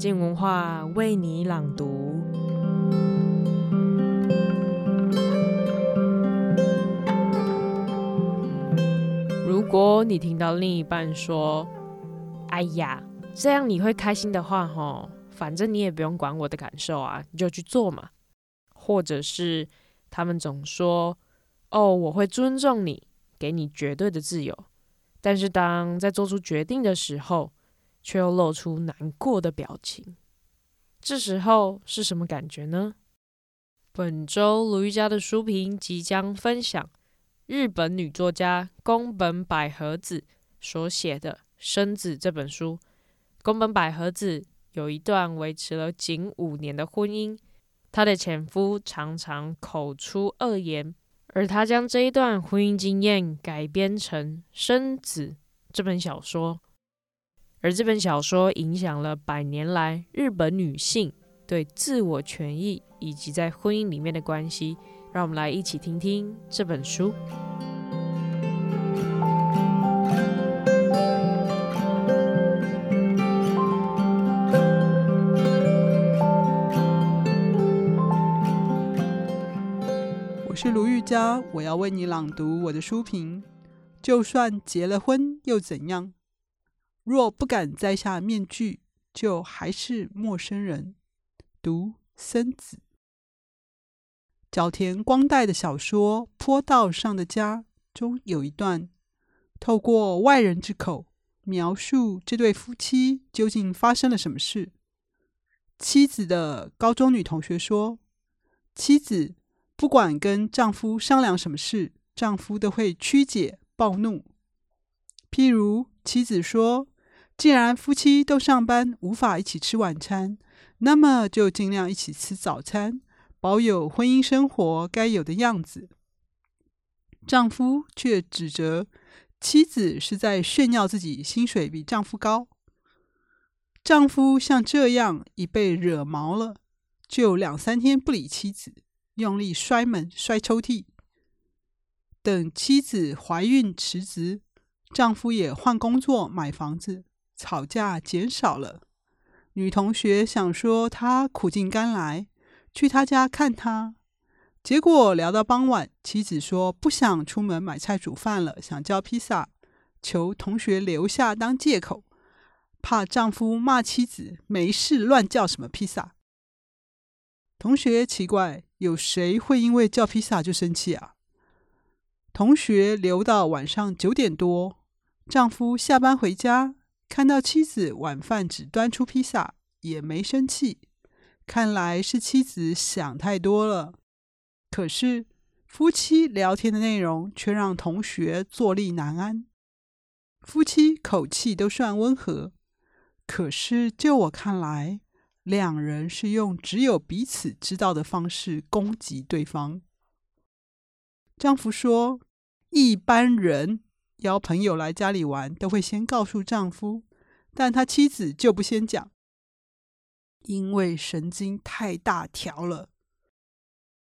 静文化为你朗读。如果你听到另一半说：“哎呀，这样你会开心的话，吼，反正你也不用管我的感受啊，你就去做嘛。”或者是他们总说：“哦，我会尊重你，给你绝对的自由。”但是当在做出决定的时候，却又露出难过的表情，这时候是什么感觉呢？本周鲁豫家的书评即将分享日本女作家宫本百合子所写的《生子》这本书。宫本百合子有一段维持了仅五年的婚姻，她的前夫常常口出恶言，而她将这一段婚姻经验改编成《生子》这本小说。而这本小说影响了百年来日本女性对自我权益以及在婚姻里面的关系。让我们来一起听听这本书。我是卢玉佳，我要为你朗读我的书评。就算结了婚又怎样？若不敢摘下面具，就还是陌生人。读生子，角田光代的小说《坡道上的家》中有一段，透过外人之口描述这对夫妻究竟发生了什么事。妻子的高中女同学说，妻子不管跟丈夫商量什么事，丈夫都会曲解暴怒。譬如妻子说，既然夫妻都上班，无法一起吃晚餐，那么就尽量一起吃早餐，保有婚姻生活该有的样子。丈夫却指责妻子是在炫耀自己薪水比丈夫高。丈夫像这样已被惹毛了，就两三天不理妻子，用力摔门、摔抽屉。等妻子怀孕辞职，丈夫也换工作、买房子。吵架减少了，女同学想说她苦尽甘来，去他家看他，结果聊到傍晚，妻子说不想出门买菜煮饭了，想叫披萨，求同学留下当借口，怕丈夫骂妻子没事乱叫什么披萨。同学奇怪，有谁会因为叫披萨就生气啊？同学留到晚上九点多，丈夫下班回家。看到妻子晚饭只端出披萨，也没生气，看来是妻子想太多了。可是夫妻聊天的内容却让同学坐立难安。夫妻口气都算温和，可是就我看来，两人是用只有彼此知道的方式攻击对方。丈夫说：“一般人。”邀朋友来家里玩，都会先告诉丈夫，但他妻子就不先讲，因为神经太大条了。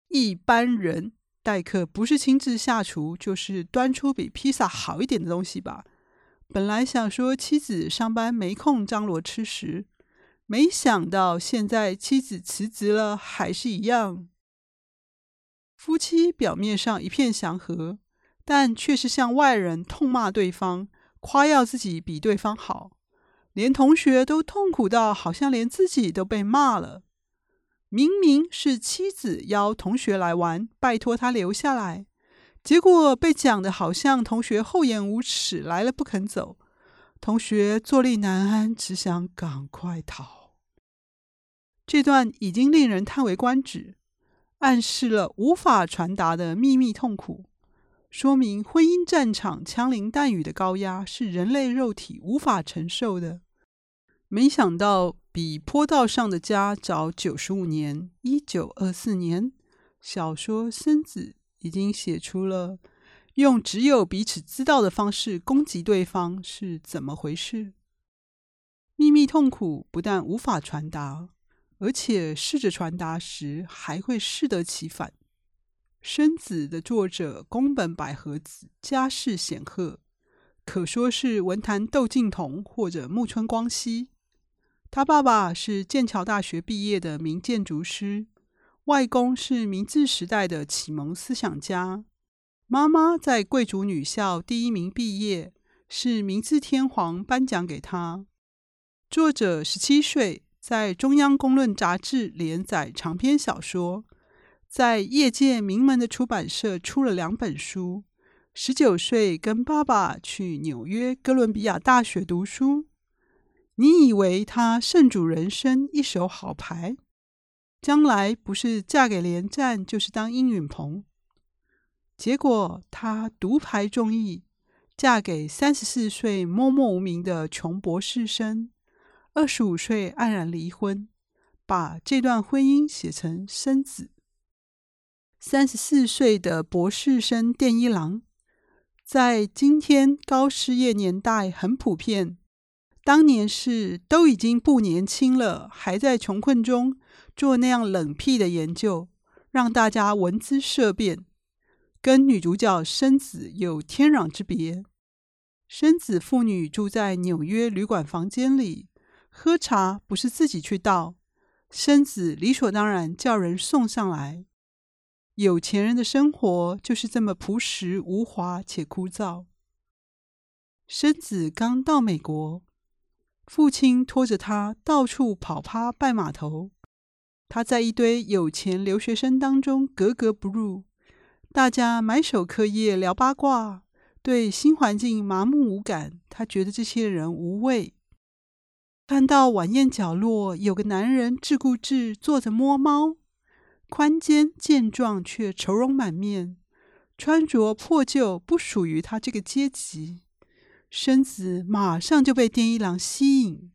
一般人待客不是亲自下厨，就是端出比披萨好一点的东西吧。本来想说妻子上班没空张罗吃食，没想到现在妻子辞职了，还是一样。夫妻表面上一片祥和。但却是向外人痛骂对方，夸耀自己比对方好，连同学都痛苦到好像连自己都被骂了。明明是妻子邀同学来玩，拜托他留下来，结果被讲得好像同学厚颜无耻，来了不肯走。同学坐立难安，只想赶快逃。这段已经令人叹为观止，暗示了无法传达的秘密痛苦。说明婚姻战场枪林弹雨的高压是人类肉体无法承受的。没想到比坡道上的家早九十五年，一九二四年，小说《孙子》已经写出了用只有彼此知道的方式攻击对方是怎么回事。秘密痛苦不但无法传达，而且试着传达时还会适得其反。生子的作者宫本百合子家世显赫，可说是文坛窦靖童或者木村光希。他爸爸是剑桥大学毕业的名建筑师，外公是明治时代的启蒙思想家，妈妈在贵族女校第一名毕业，是明治天皇颁奖给他。作者十七岁在中央公论杂志连载长篇小说，在业界名门的出版社出了两本书。十九岁跟爸爸去纽约哥伦比亚大学读书。你以为他圣主人生一手好牌，将来不是嫁给连战，就是当殷允芃。结果他独排众议，嫁给三十四岁默默无名的穷博士生。二十五岁黯然离婚，把这段婚姻写成《生子》。三十四岁的博士生电一郎，在今天高失业年代很普遍。当年是都已经不年轻了，还在穷困中做那样冷僻的研究，让大家闻之色变，跟女主角生子有天壤之别。生子父女住在纽约旅馆房间里。喝茶不是自己去倒，生子理所当然叫人送上来。有钱人的生活就是这么朴实无华且枯燥。生子刚到美国，父亲拖着他到处跑趴拜码头，他在一堆有钱留学生当中格格不入。大家埋首课业聊八卦，对新环境麻木无感，他觉得这些人无味。看到晚宴角落有个男人自顾自坐着摸猫，宽肩健壮却愁容满面，穿着破旧，不属于他这个阶级。身子马上就被电一郎吸引，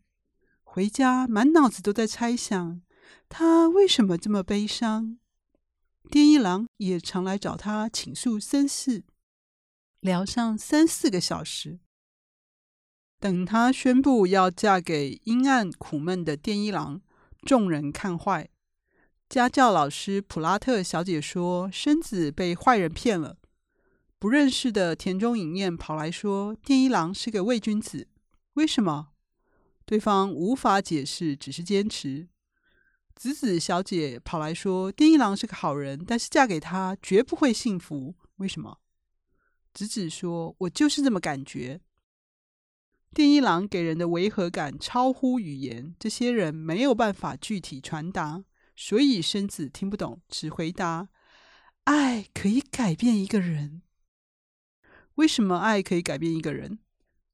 回家满脑子都在猜想他为什么这么悲伤。电一郎也常来找他倾诉身世，聊上三四个小时。等他宣布要嫁给阴暗苦闷的电一郎，众人看坏。家教老师普拉特小姐说：“生子被坏人骗了。”不认识的田中影彦跑来说：“电一郎是个伪君子。”为什么？对方无法解释，只是坚持。子子小姐跑来说：“电一郎是个好人，但是嫁给他绝不会幸福。”为什么？子子说：“我就是这么感觉。”电一郎给人的违和感超乎语言，这些人没有办法具体传达，所以生子听不懂，只回答：“爱可以改变一个人。”为什么爱可以改变一个人？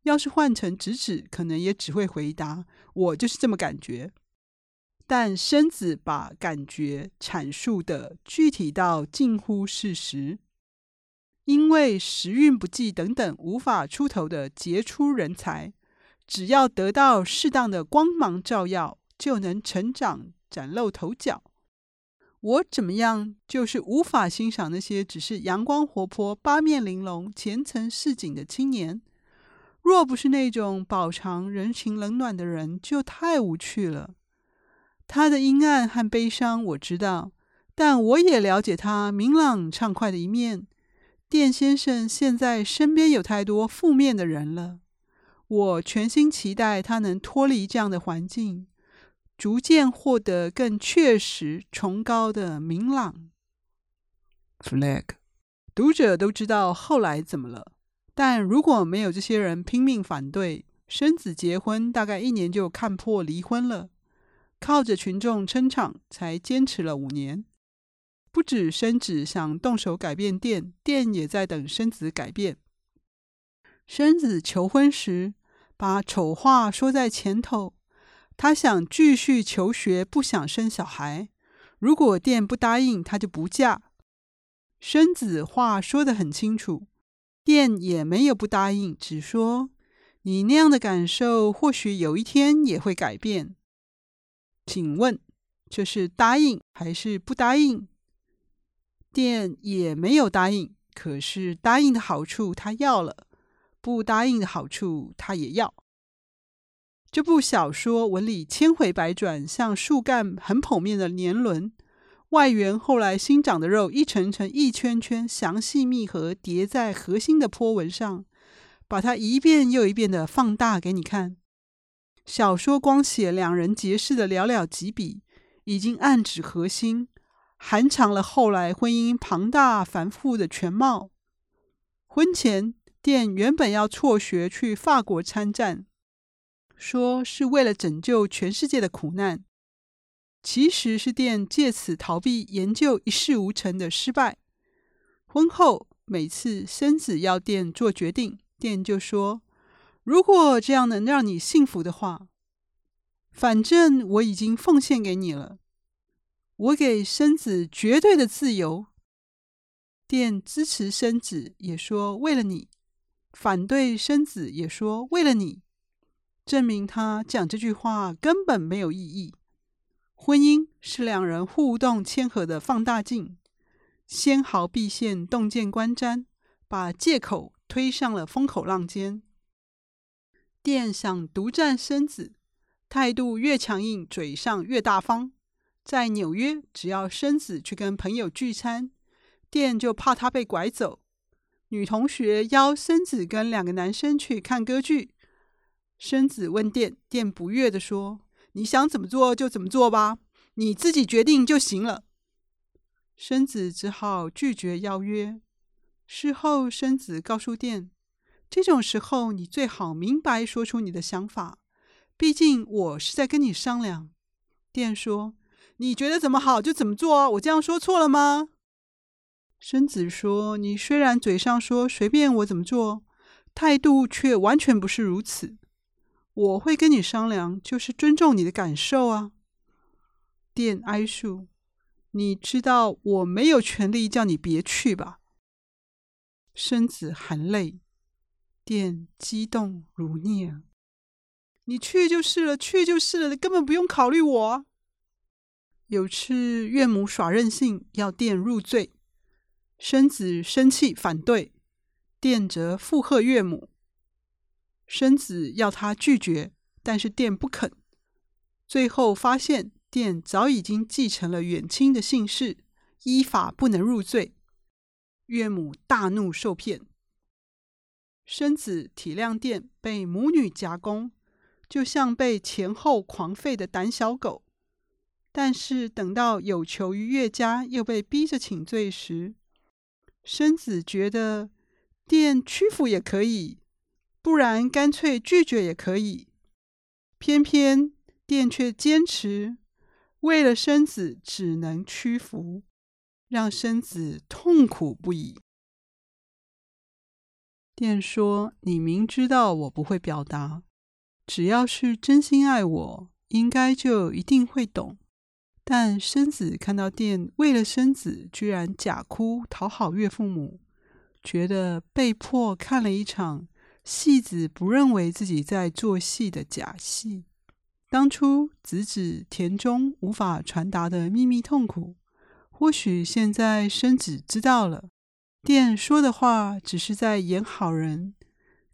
要是换成直子，可能也只会回答：“我就是这么感觉。”但生子把感觉阐述的具体到近乎事实，因为时运不济等等无法出头的杰出人才。只要得到适当的光芒照耀，就能成长、崭露头角。我怎么样，就是无法欣赏那些只是阳光活泼、八面玲珑、前程似锦的青年。若不是那种饱尝人情冷暖的人，就太无趣了。他的阴暗和悲伤我知道，但我也了解他明朗畅快的一面。电先生现在身边有太多负面的人了。我全心期待他能脱离这样的环境，逐渐获得更确实、崇高的明朗。Flag，读者都知道后来怎么了，但如果没有这些人拼命反对，生子结婚大概一年就看破离婚了。靠着群众撑场，才坚持了五年。不止生子想动手改变店，店也在等生子改变。生子求婚时，把丑话说在前头，他想继续求学，不想生小孩。如果店不答应，他就不嫁。生子话说得很清楚，店也没有不答应，只说你那样的感受，或许有一天也会改变。请问这是答应还是不答应？店也没有答应，可是答应的好处他要了。不答应的好处，他也要。这部小说文里千回百转，像树干很剖面的年轮，外缘后来新长的肉一层层、一圈圈，详细密合叠在核心的波纹上，把它一遍又一遍的放大给你看。小说光写两人结识的寥寥几笔，已经暗指核心，含藏了后来婚姻庞大繁复的全貌。婚前，店原本要辍学去法国参战，说是为了拯救全世界的苦难，其实是店借此逃避研究一事无成的失败。婚后，每次生子要店做决定，店就说：“如果这样能让你幸福的话，反正我已经奉献给你了，我给生子绝对的自由。”店支持生子，也说为了你；反对生子，也说为了你。证明他讲这句话根本没有意义。婚姻是两人互动谦和的放大镜，纤毫毕现，洞见观瞻，把借口推上了风口浪尖。店想独占孙子，态度越强硬，嘴上越大方。在纽约，只要孙子去跟朋友聚餐。店就怕他被拐走。女同学邀孙子跟两个男生去看歌剧。生子问店，店不悦地说：“你想怎么做就怎么做吧，你自己决定就行了。”生子只好拒绝邀约。事后，生子告诉店：“这种时候，你最好明白说出你的想法，毕竟我是在跟你商量。”店说：“你觉得怎么好就怎么做，我这样说错了吗？”生子说：“你虽然嘴上说随便我怎么做，态度却完全不是如此。我会跟你商量，就是尊重你的感受啊。”店哀诉：“你知道我没有权利叫你别去吧？”生子含泪，店激动如孽：“你去就是了，去就是了，你根本不用考虑我。”有次岳母耍任性，要店入赘。生子生气反对，店则附和岳母。生子要他拒绝，但是店不肯。最后发现店早已经继承了远亲的姓氏，依法不能入赘。岳母大怒受骗。生子体谅店被母女夹攻，就像被前后狂吠的胆小狗。但是等到有求于岳家，又被逼着请罪时，生子觉得店屈服也可以，不然干脆拒绝也可以。偏偏店却坚持，为了生子只能屈服，让生子痛苦不已。店说：“你明知道我不会表达，只要是真心爱我，应该就一定会懂。”但生子看到店为了生子居然假哭讨好岳父母，觉得被迫看了一场戏子不认为自己在做戏的假戏。当初子子田中无法传达的秘密痛苦，或许现在生子知道了。店说的话只是在演好人，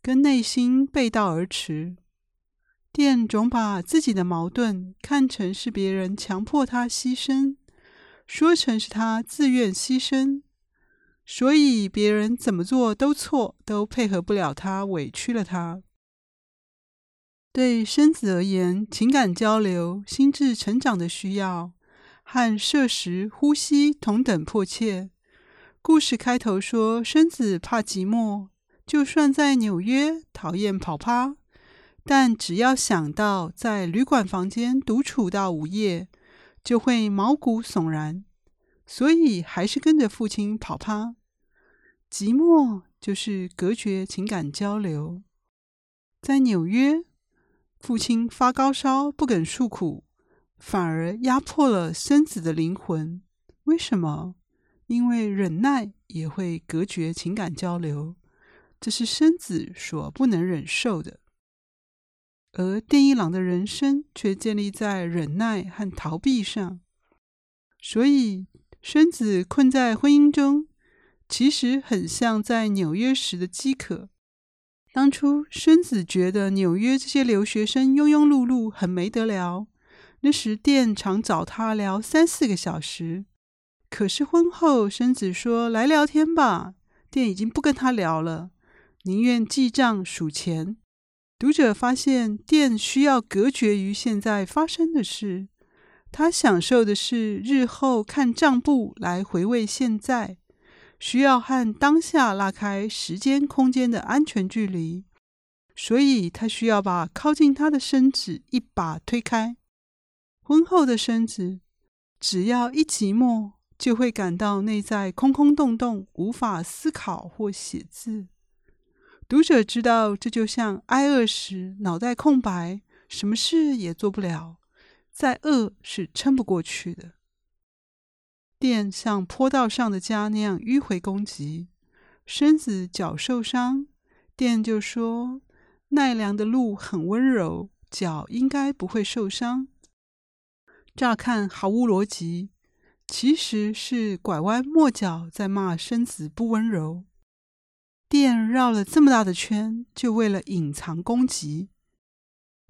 跟内心背道而驰。店总把自己的矛盾看成是别人强迫他牺牲，说成是他自愿牺牲，所以别人怎么做都错，都配合不了他，委屈了他。对生子而言，情感交流、心智成长的需要，和摄食、呼吸同等迫切。故事开头说，生子怕寂寞，就算在纽约，讨厌跑趴。但只要想到在旅馆房间独处到午夜，就会毛骨悚然，所以还是跟着父亲跑趴。寂寞就是隔绝情感交流。在纽约，父亲发高烧不肯诉苦，反而压迫了孙子的灵魂。为什么？因为忍耐也会隔绝情感交流，这是孙子所不能忍受的。而电一郎的人生却建立在忍耐和逃避上，所以孙子困在婚姻中，其实很像在纽约时的饥渴。当初孙子觉得纽约这些留学生庸庸碌碌，很没得聊，那时店常找他聊三四个小时。可是婚后，孙子说来聊天吧，店已经不跟他聊了，宁愿记账数钱。读者发现，店需要隔绝于现在发生的事，他享受的是日后看账簿来回味现在，需要和当下拉开时间空间的安全距离，所以他需要把靠近他的身子一把推开。婚后的身子，只要一寂寞，就会感到内在空空洞洞，无法思考或写字。读者知道，这就像挨饿时脑袋空白，什么事也做不了，再饿是撑不过去的。电像坡道上的家那样迂回攻击，身子脚受伤，电就说奈良的路很温柔，脚应该不会受伤。乍看毫无逻辑，其实是拐弯抹角在骂身子不温柔。电绕了这么大的圈，就为了隐藏攻击。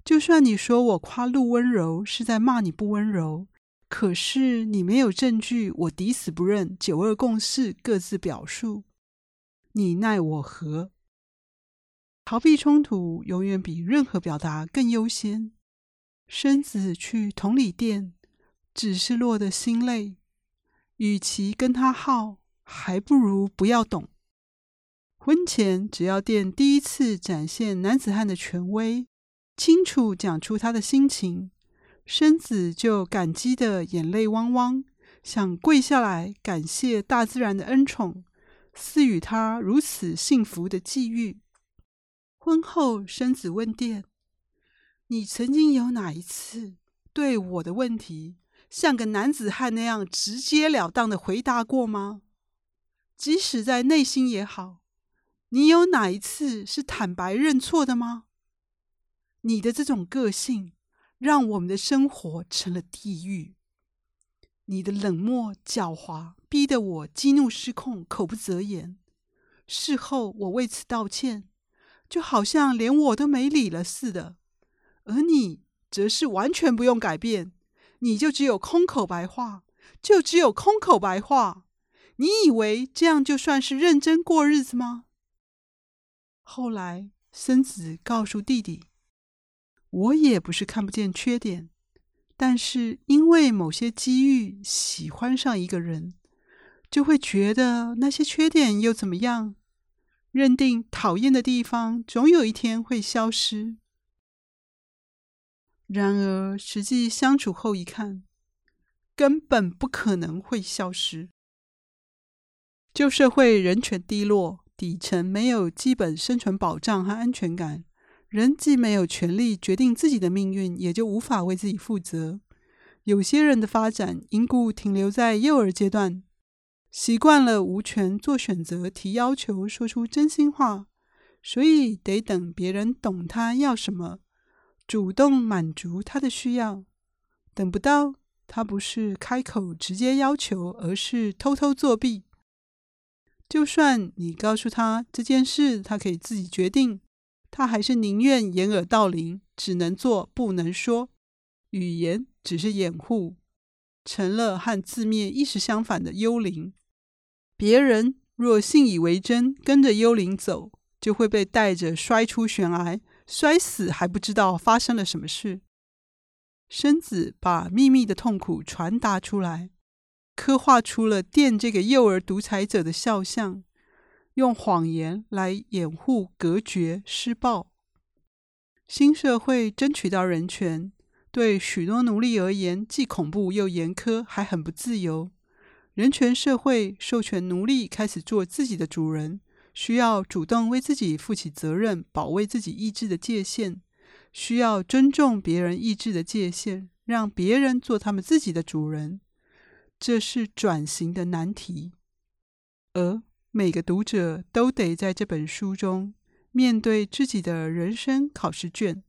就算你说我夸陆温柔是在骂你不温柔，可是你没有证据，我抵死不认。九二共识各自表述，你奈我何？逃避冲突永远比任何表达更优先。身子去同理店，只是落得心累。与其跟他耗，还不如不要懂。婚前，只要店第一次展现男子汉的权威，清楚讲出他的心情，身子就感激的眼泪汪汪，想跪下来感谢大自然的恩宠，赐予他如此幸福的际遇。婚后，生子问电：“你曾经有哪一次对我的问题，像个男子汉那样直截了当的回答过吗？即使在内心也好。”你有哪一次是坦白认错的吗？你的这种个性，让我们的生活成了地狱。你的冷漠狡猾，逼得我激怒失控，口不择言。事后我为此道歉，就好像连我都没理了似的。而你则是完全不用改变，你就只有空口白话，就只有空口白话。你以为这样就算是认真过日子吗？后来，孙子告诉弟弟：“我也不是看不见缺点，但是因为某些机遇喜欢上一个人，就会觉得那些缺点又怎么样？认定讨厌的地方总有一天会消失。然而实际相处后一看，根本不可能会消失。旧社会人权低落。”底层没有基本生存保障和安全感，人既没有权利决定自己的命运，也就无法为自己负责。有些人的发展因故停留在幼儿阶段，习惯了无权做选择、提要求、说出真心话，所以得等别人懂他要什么，主动满足他的需要。等不到，他不是开口直接要求，而是偷偷作弊。就算你告诉他这件事，他可以自己决定，他还是宁愿掩耳盗铃，只能做不能说。语言只是掩护，成了和字面意思相反的幽灵。别人若信以为真，跟着幽灵走，就会被带着摔出悬崖，摔死还不知道发生了什么事。孙子把秘密的痛苦传达出来。刻画出了电这个幼儿独裁者的肖像，用谎言来掩护、隔绝、施暴。新社会争取到人权，对许多奴隶而言既恐怖又严苛，还很不自由。人权社会授权奴隶开始做自己的主人，需要主动为自己负起责任，保卫自己意志的界限，需要尊重别人意志的界限，让别人做他们自己的主人。这是转型的难题，而每个读者都得在这本书中面对自己的人生考试卷。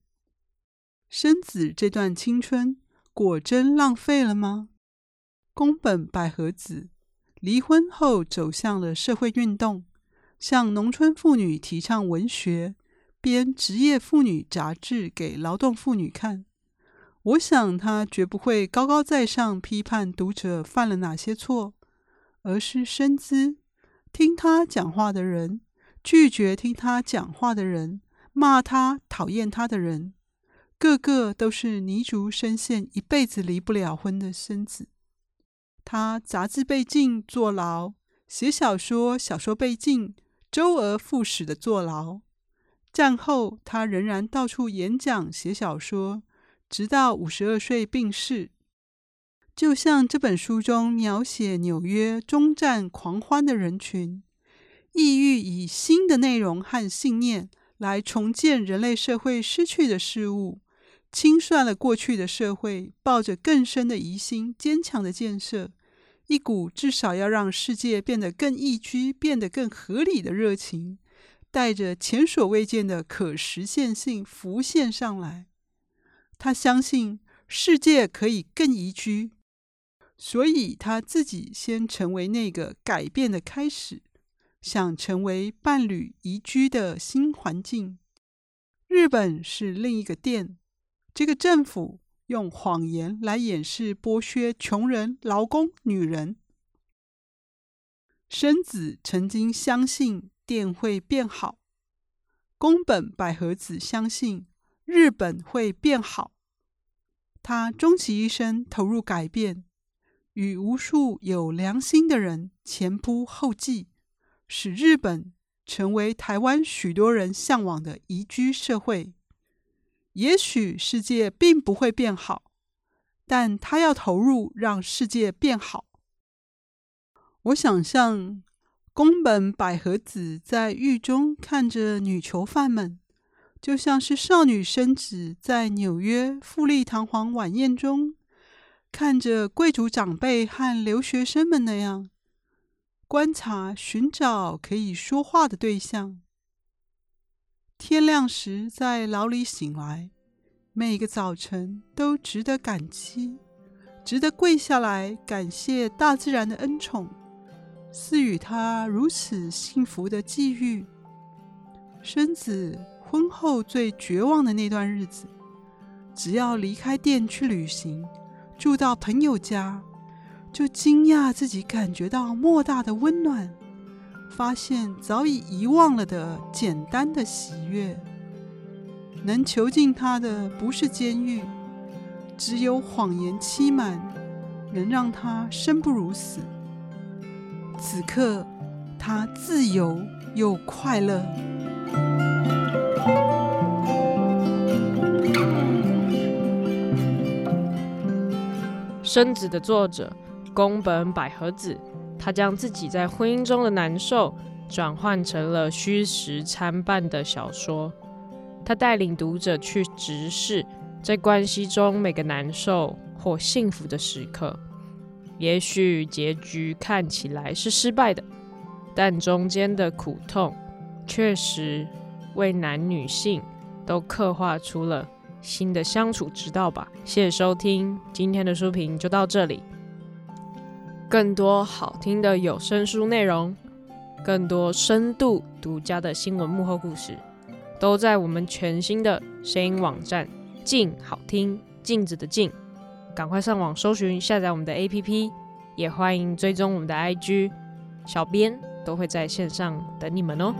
生子这段青春果真浪费了吗？宫本百合子离婚后走向了社会运动，向农村妇女提倡文学，编职业妇女杂志给劳动妇女看。我想，他绝不会高高在上批判读者犯了哪些错，而是深知听他讲话的人，拒绝听他讲话的人，骂他、讨厌他的人，个个都是泥足深陷、一辈子离不了婚的孙子。他杂志被禁，坐牢；写小说，小说被禁，周而复始的坐牢。战后，他仍然到处演讲、写小说，直到五十二岁病逝。就像这本书中描写纽约终战狂欢的人群，意欲以新的内容和信念来重建人类社会失去的事物，清算了过去的社会，抱着更深的疑心、坚强的建设，一股至少要让世界变得更宜居、变得更合理的热情，带着前所未见的可实现性浮现上来。他相信世界可以更宜居。所以他自己先成为那个改变的开始，想成为伴侣宜居的新环境。日本是另一个店，这个政府用谎言来掩饰剥削穷人、劳工、女人。生子曾经相信店会变好，宫本百合子相信日本会变好。他终其一生投入改变。与无数有良心的人前仆后继，使日本成为台湾许多人向往的宜居社会。也许世界并不会变好，但他要投入让世界变好。我想象宫本百合子在狱中看着女囚犯们，就像是少女生子在纽约富丽堂皇晚宴中。看着贵族长辈和留学生们那样观察、寻找可以说话的对象。天亮时在牢里醒来，每个早晨都值得感激，值得跪下来感谢大自然的恩宠，赐予他如此幸福的际遇。伸子婚后最绝望的那段日子，只要离开店去旅行。住到朋友家，就惊讶自己感觉到莫大的温暖，发现早已遗忘了的简单的喜悦。能囚禁他的不是监狱，只有谎言欺瞒，能让他生不如死。此刻，他自由又快乐。生子的作者宫本百合子，她将自己在婚姻中的难受转换成了虚实参半的小说。她带领读者去直视在关系中每个难受或幸福的时刻。也许结局看起来是失败的，但中间的苦痛确实为男女性都刻画出了。新的相处之道吧。谢谢收听，今天的书评就到这里。更多好听的有声书内容，更多深度独家的新闻幕后故事，都在我们全新的声音网站“镜好听”镜子的镜，赶快上网搜寻下载我们的 APP，也欢迎追踪我们的 IG，小编都会在线上等你们哦。